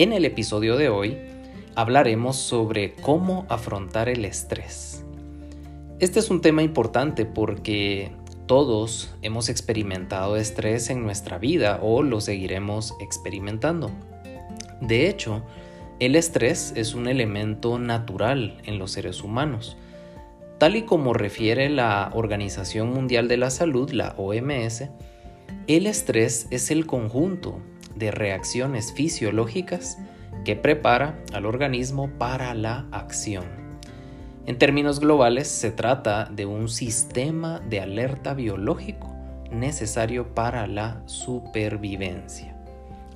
En el episodio de hoy hablaremos sobre cómo afrontar el estrés. Este es un tema importante porque todos hemos experimentado estrés en nuestra vida o lo seguiremos experimentando. De hecho, el estrés es un elemento natural en los seres humanos. Tal y como refiere la Organización Mundial de la Salud, la OMS, el estrés es el conjunto de reacciones fisiológicas que prepara al organismo para la acción. En términos globales, se trata de un sistema de alerta biológico necesario para la supervivencia.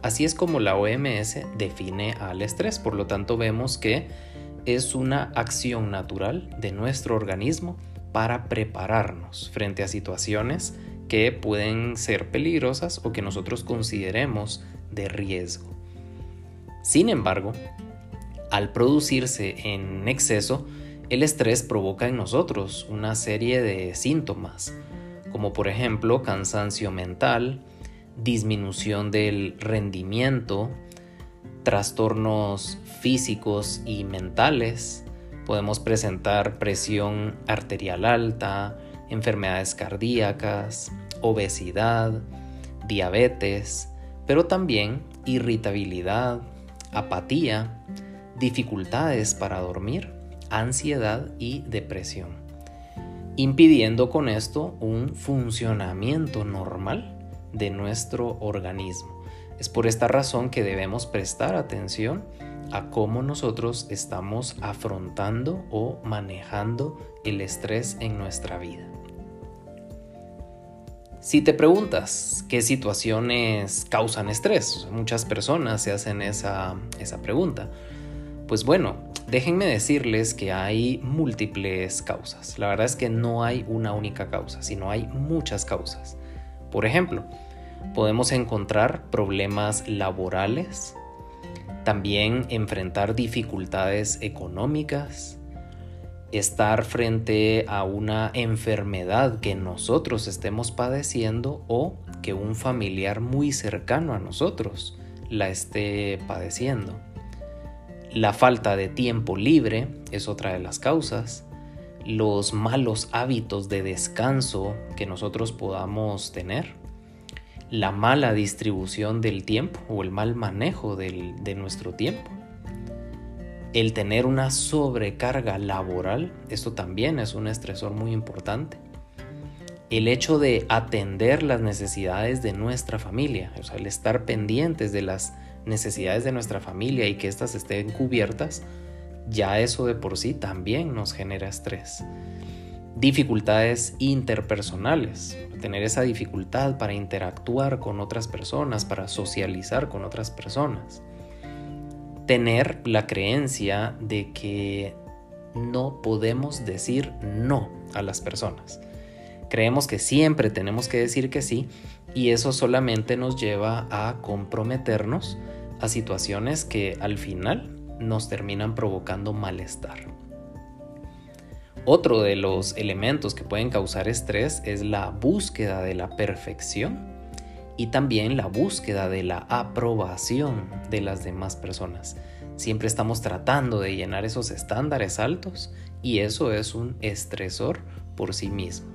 Así es como la OMS define al estrés, por lo tanto vemos que es una acción natural de nuestro organismo para prepararnos frente a situaciones que pueden ser peligrosas o que nosotros consideremos de riesgo. Sin embargo, al producirse en exceso, el estrés provoca en nosotros una serie de síntomas, como por ejemplo cansancio mental, disminución del rendimiento, trastornos físicos y mentales, podemos presentar presión arterial alta, enfermedades cardíacas, obesidad, diabetes, pero también irritabilidad, apatía, dificultades para dormir, ansiedad y depresión, impidiendo con esto un funcionamiento normal de nuestro organismo. Es por esta razón que debemos prestar atención a cómo nosotros estamos afrontando o manejando el estrés en nuestra vida. Si te preguntas qué situaciones causan estrés, muchas personas se hacen esa, esa pregunta. Pues bueno, déjenme decirles que hay múltiples causas. La verdad es que no hay una única causa, sino hay muchas causas. Por ejemplo, podemos encontrar problemas laborales, también enfrentar dificultades económicas, estar frente a una enfermedad que nosotros estemos padeciendo o que un familiar muy cercano a nosotros la esté padeciendo. La falta de tiempo libre es otra de las causas. Los malos hábitos de descanso que nosotros podamos tener. La mala distribución del tiempo o el mal manejo de nuestro tiempo el tener una sobrecarga laboral, esto también es un estresor muy importante. El hecho de atender las necesidades de nuestra familia, o sea, el estar pendientes de las necesidades de nuestra familia y que éstas estén cubiertas, ya eso de por sí también nos genera estrés. Dificultades interpersonales, tener esa dificultad para interactuar con otras personas, para socializar con otras personas tener la creencia de que no podemos decir no a las personas. Creemos que siempre tenemos que decir que sí y eso solamente nos lleva a comprometernos a situaciones que al final nos terminan provocando malestar. Otro de los elementos que pueden causar estrés es la búsqueda de la perfección y también la búsqueda de la aprobación de las demás personas. Siempre estamos tratando de llenar esos estándares altos y eso es un estresor por sí mismo.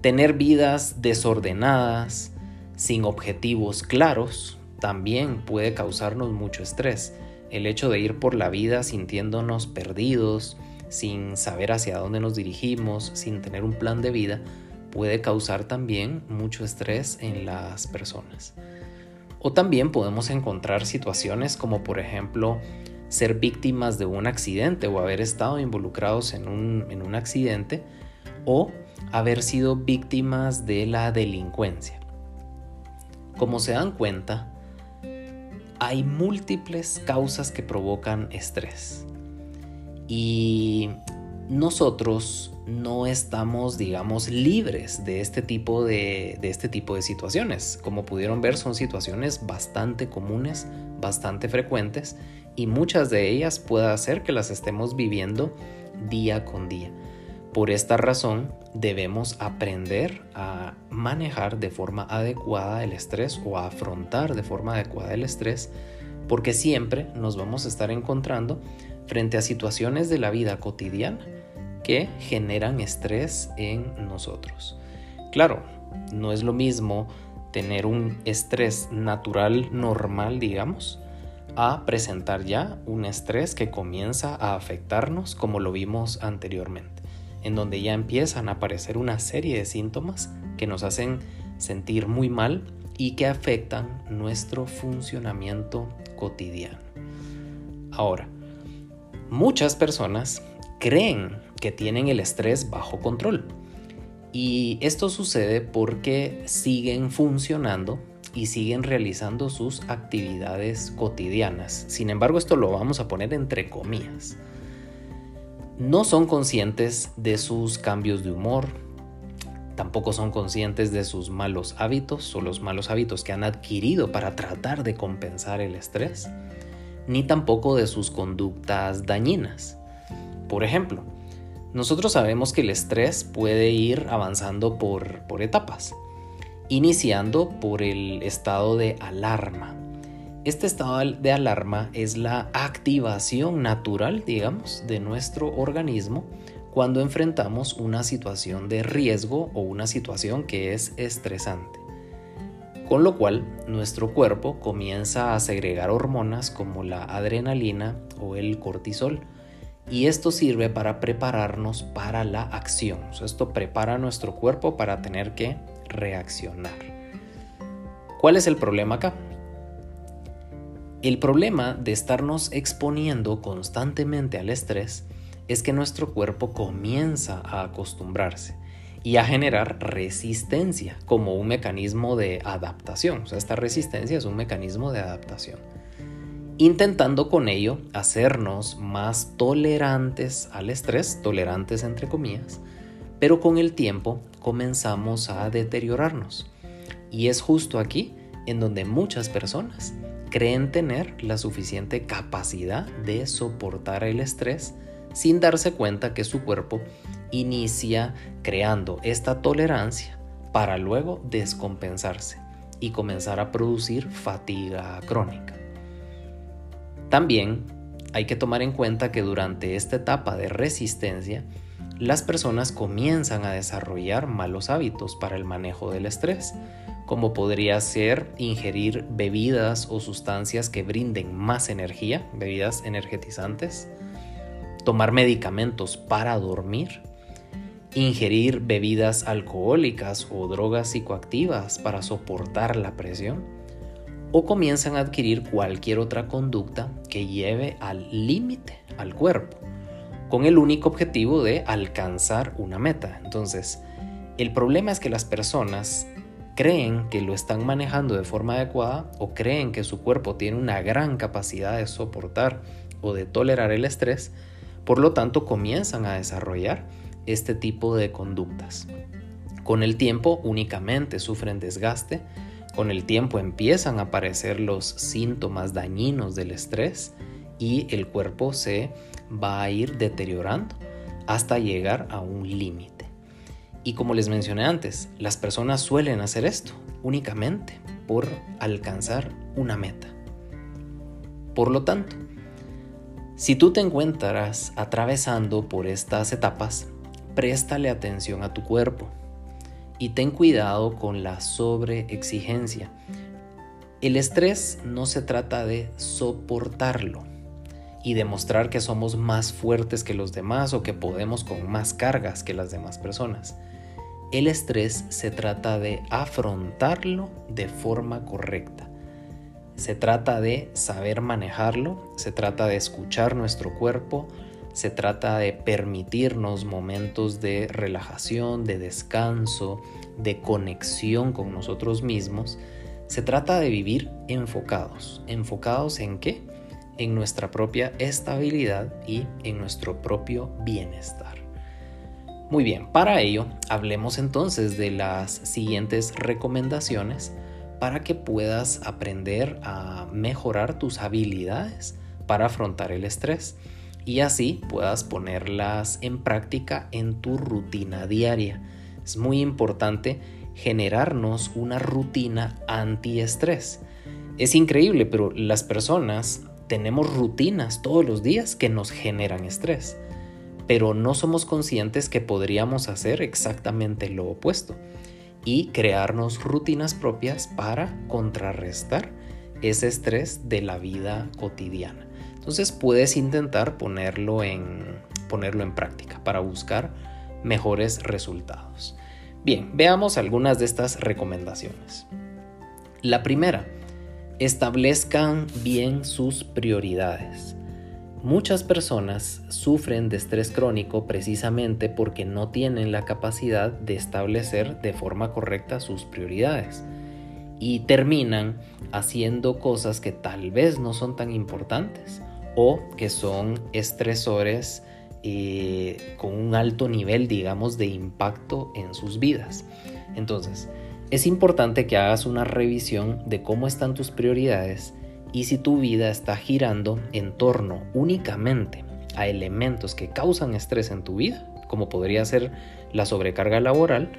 Tener vidas desordenadas, sin objetivos claros, también puede causarnos mucho estrés. El hecho de ir por la vida sintiéndonos perdidos, sin saber hacia dónde nos dirigimos, sin tener un plan de vida, puede causar también mucho estrés en las personas. O también podemos encontrar situaciones como por ejemplo ser víctimas de un accidente o haber estado involucrados en un, en un accidente o haber sido víctimas de la delincuencia. Como se dan cuenta, hay múltiples causas que provocan estrés. Y nosotros no estamos, digamos, libres de este tipo de, de, este tipo de situaciones. Como pudieron ver, son situaciones bastante comunes, bastante frecuentes y muchas de ellas puede hacer que las estemos viviendo día con día. Por esta razón debemos aprender a manejar de forma adecuada el estrés o a afrontar de forma adecuada el estrés porque siempre nos vamos a estar encontrando frente a situaciones de la vida cotidiana que generan estrés en nosotros. Claro, no es lo mismo tener un estrés natural normal, digamos, a presentar ya un estrés que comienza a afectarnos como lo vimos anteriormente, en donde ya empiezan a aparecer una serie de síntomas que nos hacen sentir muy mal y que afectan nuestro funcionamiento cotidiano. Ahora, muchas personas creen que tienen el estrés bajo control. Y esto sucede porque siguen funcionando y siguen realizando sus actividades cotidianas. Sin embargo, esto lo vamos a poner entre comillas. No son conscientes de sus cambios de humor, tampoco son conscientes de sus malos hábitos o los malos hábitos que han adquirido para tratar de compensar el estrés, ni tampoco de sus conductas dañinas. Por ejemplo, nosotros sabemos que el estrés puede ir avanzando por, por etapas, iniciando por el estado de alarma. Este estado de alarma es la activación natural, digamos, de nuestro organismo cuando enfrentamos una situación de riesgo o una situación que es estresante. Con lo cual, nuestro cuerpo comienza a segregar hormonas como la adrenalina o el cortisol, y esto sirve para prepararnos para la acción. esto prepara nuestro cuerpo para tener que reaccionar. ¿Cuál es el problema acá? El problema de estarnos exponiendo constantemente al estrés es que nuestro cuerpo comienza a acostumbrarse y a generar resistencia como un mecanismo de adaptación. O sea, esta resistencia es un mecanismo de adaptación intentando con ello hacernos más tolerantes al estrés, tolerantes entre comillas, pero con el tiempo comenzamos a deteriorarnos. Y es justo aquí en donde muchas personas creen tener la suficiente capacidad de soportar el estrés sin darse cuenta que su cuerpo inicia creando esta tolerancia para luego descompensarse y comenzar a producir fatiga crónica. También hay que tomar en cuenta que durante esta etapa de resistencia, las personas comienzan a desarrollar malos hábitos para el manejo del estrés, como podría ser ingerir bebidas o sustancias que brinden más energía, bebidas energetizantes, tomar medicamentos para dormir, ingerir bebidas alcohólicas o drogas psicoactivas para soportar la presión, o comienzan a adquirir cualquier otra conducta que lleve al límite al cuerpo, con el único objetivo de alcanzar una meta. Entonces, el problema es que las personas creen que lo están manejando de forma adecuada o creen que su cuerpo tiene una gran capacidad de soportar o de tolerar el estrés, por lo tanto comienzan a desarrollar este tipo de conductas. Con el tiempo únicamente sufren desgaste, con el tiempo empiezan a aparecer los síntomas dañinos del estrés y el cuerpo se va a ir deteriorando hasta llegar a un límite. Y como les mencioné antes, las personas suelen hacer esto únicamente por alcanzar una meta. Por lo tanto, si tú te encuentras atravesando por estas etapas, préstale atención a tu cuerpo y ten cuidado con la sobreexigencia. El estrés no se trata de soportarlo y demostrar que somos más fuertes que los demás o que podemos con más cargas que las demás personas. El estrés se trata de afrontarlo de forma correcta. Se trata de saber manejarlo, se trata de escuchar nuestro cuerpo, se trata de permitirnos momentos de relajación, de descanso, de conexión con nosotros mismos, Se trata de vivir enfocados. ¿Enfocados en qué? En nuestra propia estabilidad y en nuestro propio bienestar. Muy bien, para ello hablemos entonces de las siguientes recomendaciones para que puedas aprender a mejorar tus habilidades para afrontar el estrés y así puedas ponerlas en práctica en tu rutina diaria. Es muy importante generarnos una rutina antiestrés. Es increíble, pero las personas tenemos rutinas todos los días que nos generan estrés, pero no somos conscientes que podríamos hacer exactamente lo opuesto y crearnos rutinas propias para contrarrestar ese estrés de la vida cotidiana. Entonces puedes intentar ponerlo en, ponerlo en práctica para buscar mejores resultados. Bien, veamos algunas de estas recomendaciones. La primera, establezcan bien sus prioridades. Muchas personas sufren de estrés crónico precisamente porque no tienen la capacidad de establecer de forma correcta sus prioridades y terminan haciendo cosas que tal vez no son tan importantes o que son estresores eh, con un alto nivel, digamos, de impacto en sus vidas. Entonces, es importante que hagas una revisión de cómo están tus prioridades y si tu vida está girando en torno únicamente a elementos que causan estrés en tu vida, como podría ser la sobrecarga laboral,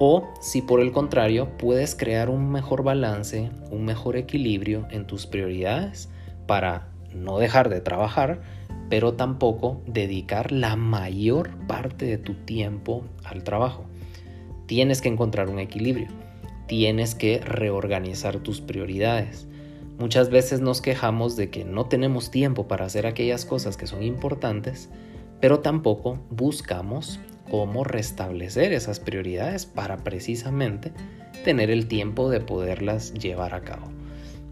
o si por el contrario puedes crear un mejor balance, un mejor equilibrio en tus prioridades para no dejar de trabajar, pero tampoco dedicar la mayor parte de tu tiempo al trabajo. Tienes que encontrar un equilibrio, tienes que reorganizar tus prioridades. Muchas veces nos quejamos de que no tenemos tiempo para hacer aquellas cosas que son importantes, pero tampoco buscamos cómo restablecer esas prioridades para precisamente tener el tiempo de poderlas llevar a cabo.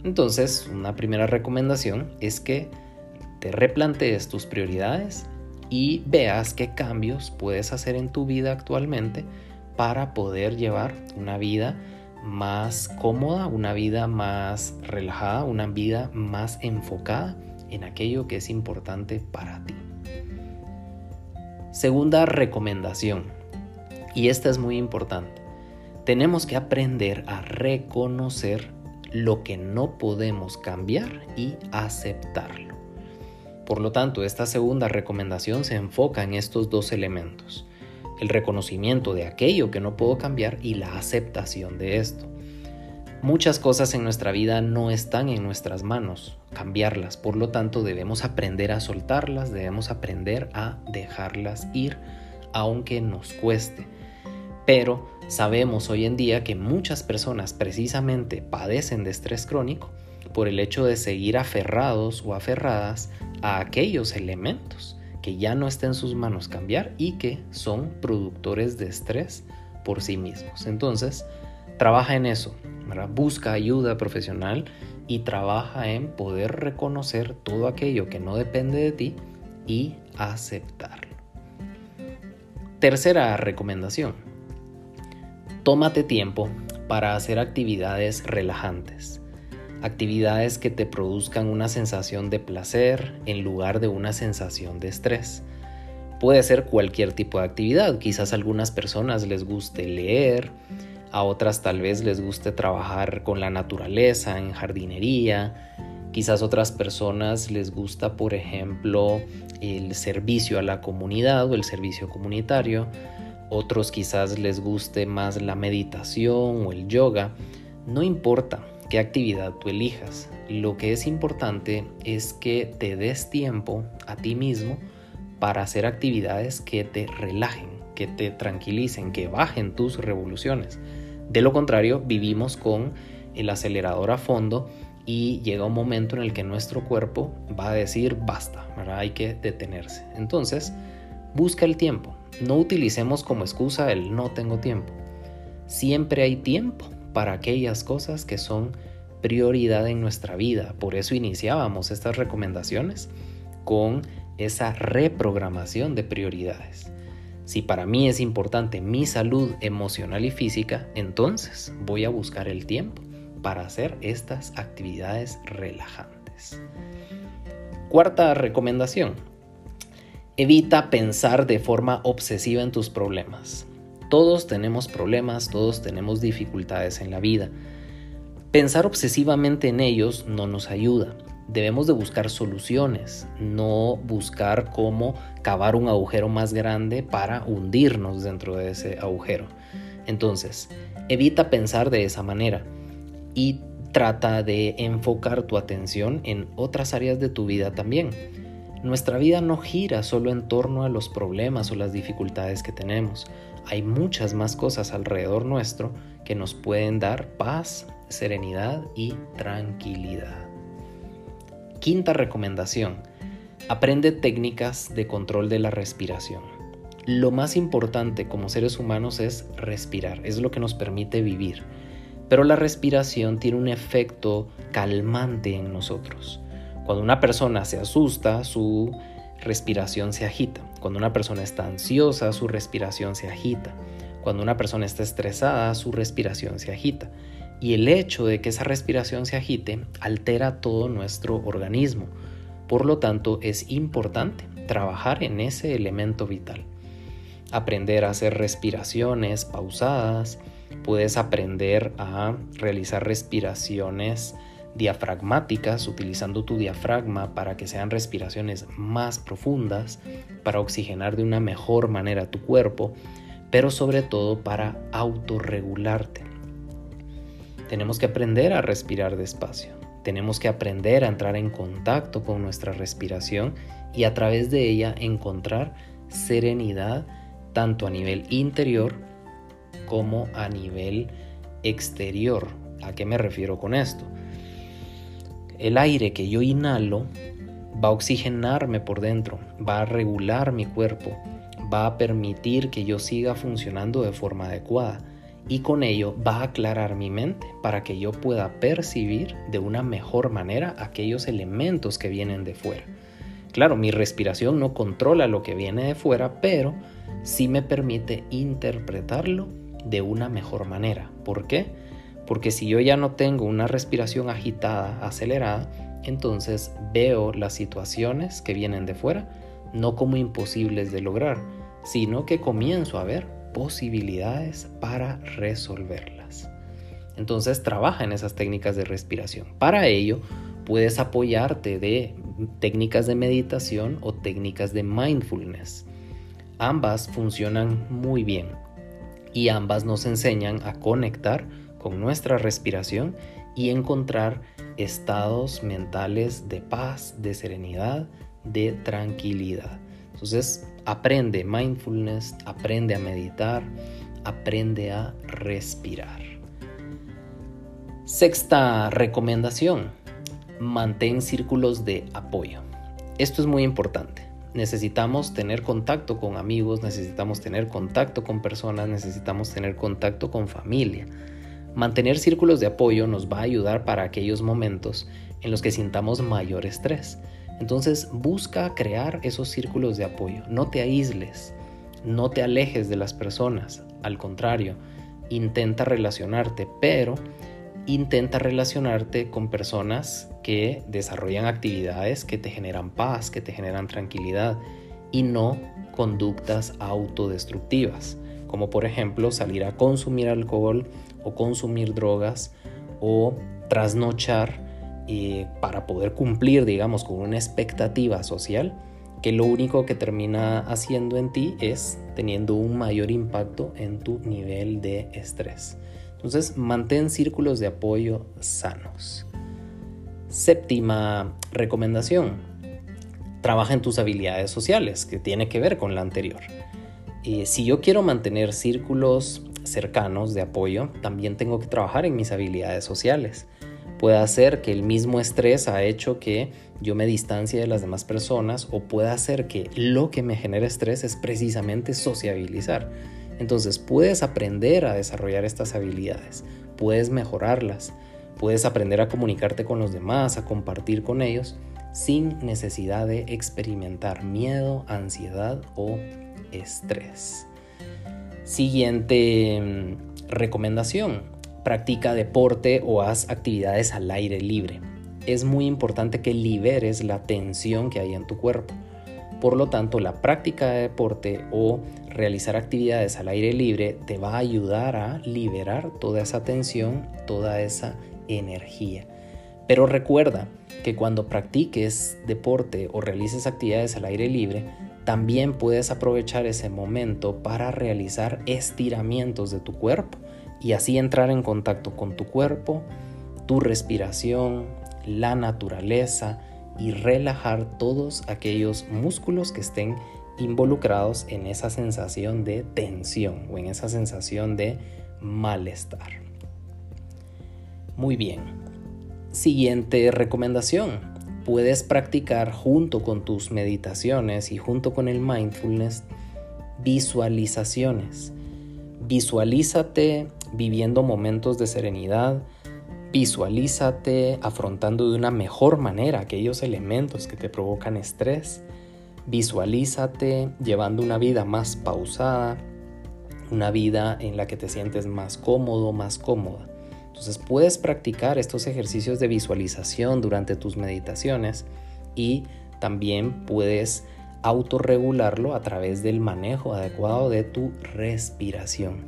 Entonces, una primera recomendación es que te replantees tus prioridades y veas qué cambios puedes hacer en tu vida actualmente para poder llevar una vida más cómoda, una vida más relajada, una vida más enfocada en aquello que es importante para ti. Segunda recomendación, y esta es muy importante, tenemos que aprender a reconocer lo que no podemos cambiar y aceptarlo. Por lo tanto, esta segunda recomendación se enfoca en estos dos elementos, el reconocimiento de aquello que no puedo cambiar y la aceptación de esto. Muchas cosas en nuestra vida no están en nuestras manos, cambiarlas, por lo tanto debemos aprender a soltarlas, debemos aprender a dejarlas ir, aunque nos cueste. Pero sabemos hoy en día que muchas personas precisamente padecen de estrés crónico por el hecho de seguir aferrados o aferradas a aquellos elementos que ya no está en sus manos cambiar y que son productores de estrés por sí mismos. Entonces, trabaja en eso, busca ayuda profesional y trabaja en poder reconocer todo aquello que no depende de ti y aceptarlo. Tercera recomendación. Tómate tiempo para hacer actividades relajantes. Actividades que te produzcan una sensación de placer en lugar de una sensación de estrés. Puede ser cualquier tipo de actividad, quizás a algunas personas les guste leer, a otras tal vez les guste trabajar con la naturaleza, en jardinería, quizás otras personas les gusta, por ejemplo, el servicio a la comunidad o el servicio comunitario, otros quizás les guste más la meditación o el yoga, no importa, qué actividad tú elijas. Lo que es importante es que te des tiempo a ti mismo para hacer actividades que te relajen, que te tranquilicen, que bajen tus revoluciones. De lo contrario, vivimos con el acelerador a fondo y llega un momento en el que nuestro cuerpo va a decir basta, hay que detenerse. Entonces, busca el tiempo. No utilicemos como excusa el no tengo tiempo. Siempre hay tiempo para aquellas cosas que son prioridad en nuestra vida. Por eso iniciábamos estas recomendaciones con esa reprogramación de prioridades. Si para mí es importante mi salud emocional y física, entonces voy a buscar el tiempo para hacer estas actividades relajantes. Cuarta recomendación. Evita pensar de forma obsesiva en tus problemas. Todos tenemos problemas, todos tenemos dificultades en la vida. Pensar obsesivamente en ellos no nos ayuda. Debemos de buscar soluciones, no buscar cómo cavar un agujero más grande para hundirnos dentro de ese agujero. Entonces, evita pensar de esa manera y trata de enfocar tu atención en otras áreas de tu vida también. Nuestra vida no gira solo en torno a los problemas o las dificultades que tenemos. Hay muchas más cosas alrededor nuestro que nos pueden dar paz, serenidad y tranquilidad. Quinta recomendación. Aprende técnicas de control de la respiración. Lo más importante como seres humanos es respirar, es lo que nos permite vivir. Pero la respiración tiene un efecto calmante en nosotros. Cuando una persona se asusta, su respiración se agita. Cuando una persona está ansiosa, su respiración se agita. Cuando una persona está estresada, su respiración se agita. Y el hecho de que esa respiración se agite altera todo nuestro organismo. Por lo tanto, es importante trabajar en ese elemento vital. Aprender a hacer respiraciones pausadas, Puedes aprender a realizar respiraciones diafragmáticas utilizando tu diafragma para que sean respiraciones más profundas, para oxigenar de una mejor manera tu cuerpo, pero sobre todo para autorregularte. Tenemos que aprender a respirar despacio. Tenemos que aprender a entrar en contacto con nuestra respiración y a través de ella encontrar serenidad tanto a nivel interior como a nivel exterior. ¿A qué me refiero con esto? El aire que yo inhalo va a oxigenarme por dentro, va a regular mi cuerpo, va a permitir que yo siga funcionando de forma adecuada y con ello va a aclarar mi mente para que yo pueda percibir de una mejor manera aquellos elementos que vienen de fuera. Claro, mi respiración no controla lo que viene de fuera, pero sí me permite interpretarlo de una mejor manera. ¿Por qué? Porque si yo ya no tengo una respiración agitada, acelerada, entonces veo las situaciones que vienen de fuera no como imposibles de lograr, sino que comienzo a ver posibilidades para resolverlas. Entonces trabaja en esas técnicas de respiración. Para ello, puedes apoyarte de técnicas de meditación o técnicas de mindfulness. Ambas funcionan muy bien y ambas nos enseñan a conectar con nuestra respiración y encontrar estados mentales de paz, de serenidad, de tranquilidad. Entonces, aprende mindfulness, aprende a meditar, aprende a respirar. Sexta recomendación, mantén círculos de apoyo. Esto es muy importante necesitamos tener contacto con amigos, necesitamos tener contacto con personas, necesitamos tener contacto con familia. Mantener círculos de apoyo nos va a ayudar para aquellos momentos en los que sintamos mayor estrés. Entonces busca crear esos círculos de apoyo. No te aísles, no te alejes de las personas. Al contrario, intenta relacionarte, pero intenta relacionarte con personas que desarrollan actividades que te generan paz, que te generan tranquilidad y no conductas autodestructivas, como por ejemplo salir a consumir alcohol o consumir drogas o trasnochar eh, para poder cumplir, digamos, con una expectativa social que lo único que termina haciendo en ti es teniendo un mayor impacto en tu nivel de estrés. Entonces, mantén círculos de apoyo sanos. Séptima recomendación, trabaja en tus habilidades sociales, que tiene que ver con la anterior. Eh, si yo quiero mantener círculos cercanos de apoyo, también tengo que trabajar en mis habilidades sociales. Puede ser que el mismo estrés ha hecho que yo me distancie de las demás personas o puede ser que lo que me genera estrés es precisamente sociabilizar. Entonces puedes aprender a desarrollar estas habilidades, puedes mejorarlas, puedes aprender a comunicarte con los demás, a compartir con ellos, sin necesidad de experimentar miedo, ansiedad o estrés. Siguiente mm, recomendación, Practica deporte o haz actividades al aire libre. Es muy importante que liberes la tensión que hay en tu cuerpo. Por lo tanto, la práctica de deporte o realizar actividades al aire libre te va a ayudar a liberar toda esa tensión, toda esa energía. Pero recuerda que cuando practiques deporte o realices actividades al aire libre, también puedes aprovechar ese momento para realizar estiramientos de tu cuerpo y así entrar en contacto con tu cuerpo, tu respiración, la naturaleza y relajar todos aquellos músculos que estén involucrados en esa sensación de tensión o en esa sensación de malestar. Muy bien. Siguiente recomendación. Puedes practicar junto con tus meditaciones y junto con el mindfulness visualizaciones. Visualízate viviendo momentos de serenidad, visualízate afrontando de una mejor manera aquellos elementos que te provocan estrés, visualízate llevando una vida más pausada, una vida en la que te sientes más cómodo, más cómoda. Entonces puedes practicar estos ejercicios de visualización durante tus meditaciones y también puedes autorregularlo a través del manejo adecuado de tu respiración.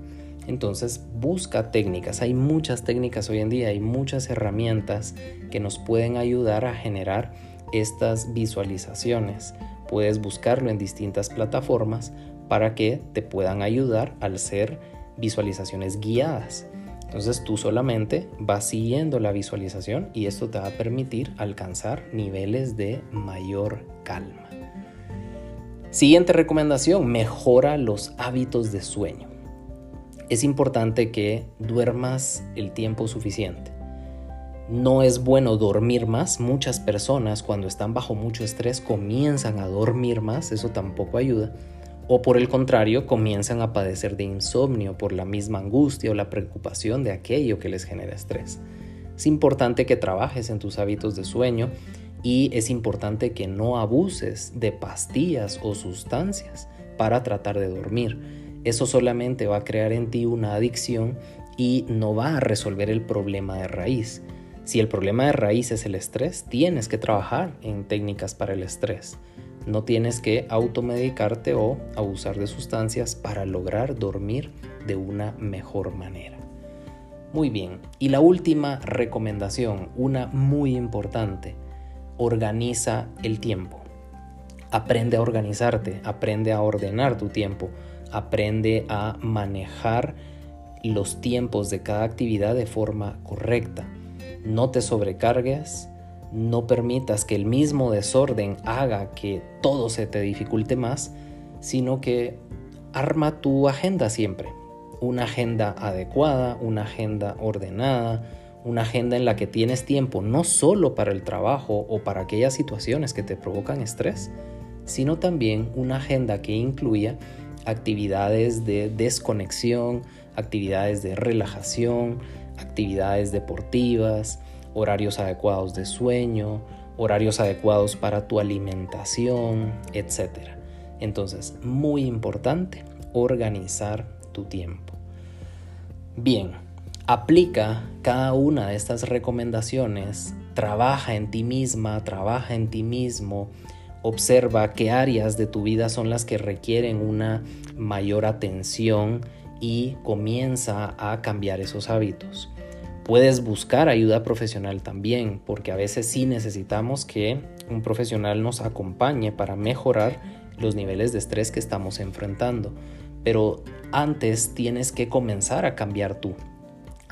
Entonces busca técnicas, hay muchas técnicas hoy en día, hay muchas herramientas que nos pueden ayudar a generar estas visualizaciones. Puedes buscarlo en distintas plataformas para que te puedan ayudar al ser visualizaciones guiadas. Entonces tú solamente vas siguiendo la visualización y esto te va a permitir alcanzar niveles de mayor calma. Siguiente recomendación, mejora los hábitos de sueño. Es importante que duermas el tiempo suficiente. No es bueno dormir más. Muchas personas cuando están bajo mucho estrés comienzan a dormir más, eso tampoco ayuda o por el contrario comienzan a padecer de insomnio por la misma angustia o la preocupación de aquello que les genera estrés. Es importante que trabajes en tus hábitos de sueño y es importante que no abuses de pastillas o sustancias para tratar de dormir. Eso solamente va a crear en ti una adicción y no va a resolver el problema de raíz. Si el problema de raíz es el estrés, tienes que trabajar en técnicas para el estrés. No tienes que automedicarte o abusar de sustancias para lograr dormir de una mejor manera. Muy bien, y la última recomendación, una muy importante, organiza el tiempo. Aprende a organizarte, aprende a ordenar tu tiempo, aprende a manejar los tiempos de cada actividad de forma correcta. No te sobrecargues, no permitas que el mismo desorden haga que todo se te dificulte más, sino que arma tu agenda siempre. Una agenda adecuada, una agenda ordenada, una agenda en la que tienes tiempo no solo para el trabajo o para aquellas situaciones que te provocan estrés, sino también una agenda que incluya actividades de desconexión, actividades de relajación, actividades deportivas, horarios adecuados de sueño, horarios adecuados para tu alimentación, etc. Entonces, muy importante organizar tu tiempo. Bien, aplica cada una de estas recomendaciones, trabaja en ti misma, trabaja en ti mismo, observa qué áreas de tu vida son las que requieren una mayor atención y comienza a cambiar esos hábitos. Puedes buscar ayuda profesional también, porque a veces sí necesitamos que un profesional nos acompañe para mejorar los niveles de estrés que estamos enfrentando. Pero antes tienes que comenzar a cambiar tú.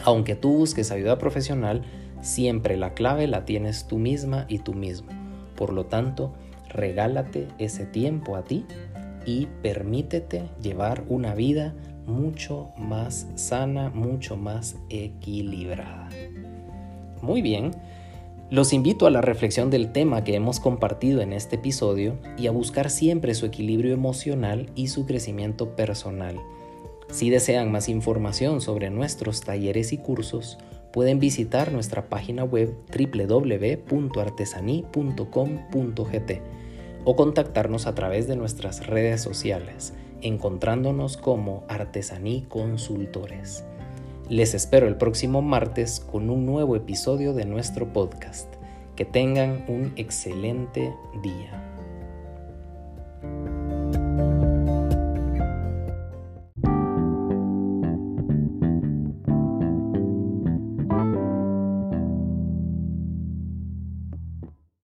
Aunque tú busques ayuda profesional, siempre la clave la tienes tú misma y tú mismo. Por lo tanto, regálate ese tiempo a ti y permítete llevar una vida mucho más sana, mucho más equilibrada. Muy bien, los invito a la reflexión del tema que hemos compartido en este episodio y a buscar siempre su equilibrio emocional y su crecimiento personal. Si desean más información sobre nuestros talleres y cursos, pueden visitar nuestra página web www.artesani.com.gt o contactarnos a través de nuestras redes sociales encontrándonos como Artesaní Consultores. Les espero el próximo martes con un nuevo episodio de nuestro podcast. Que tengan un excelente día.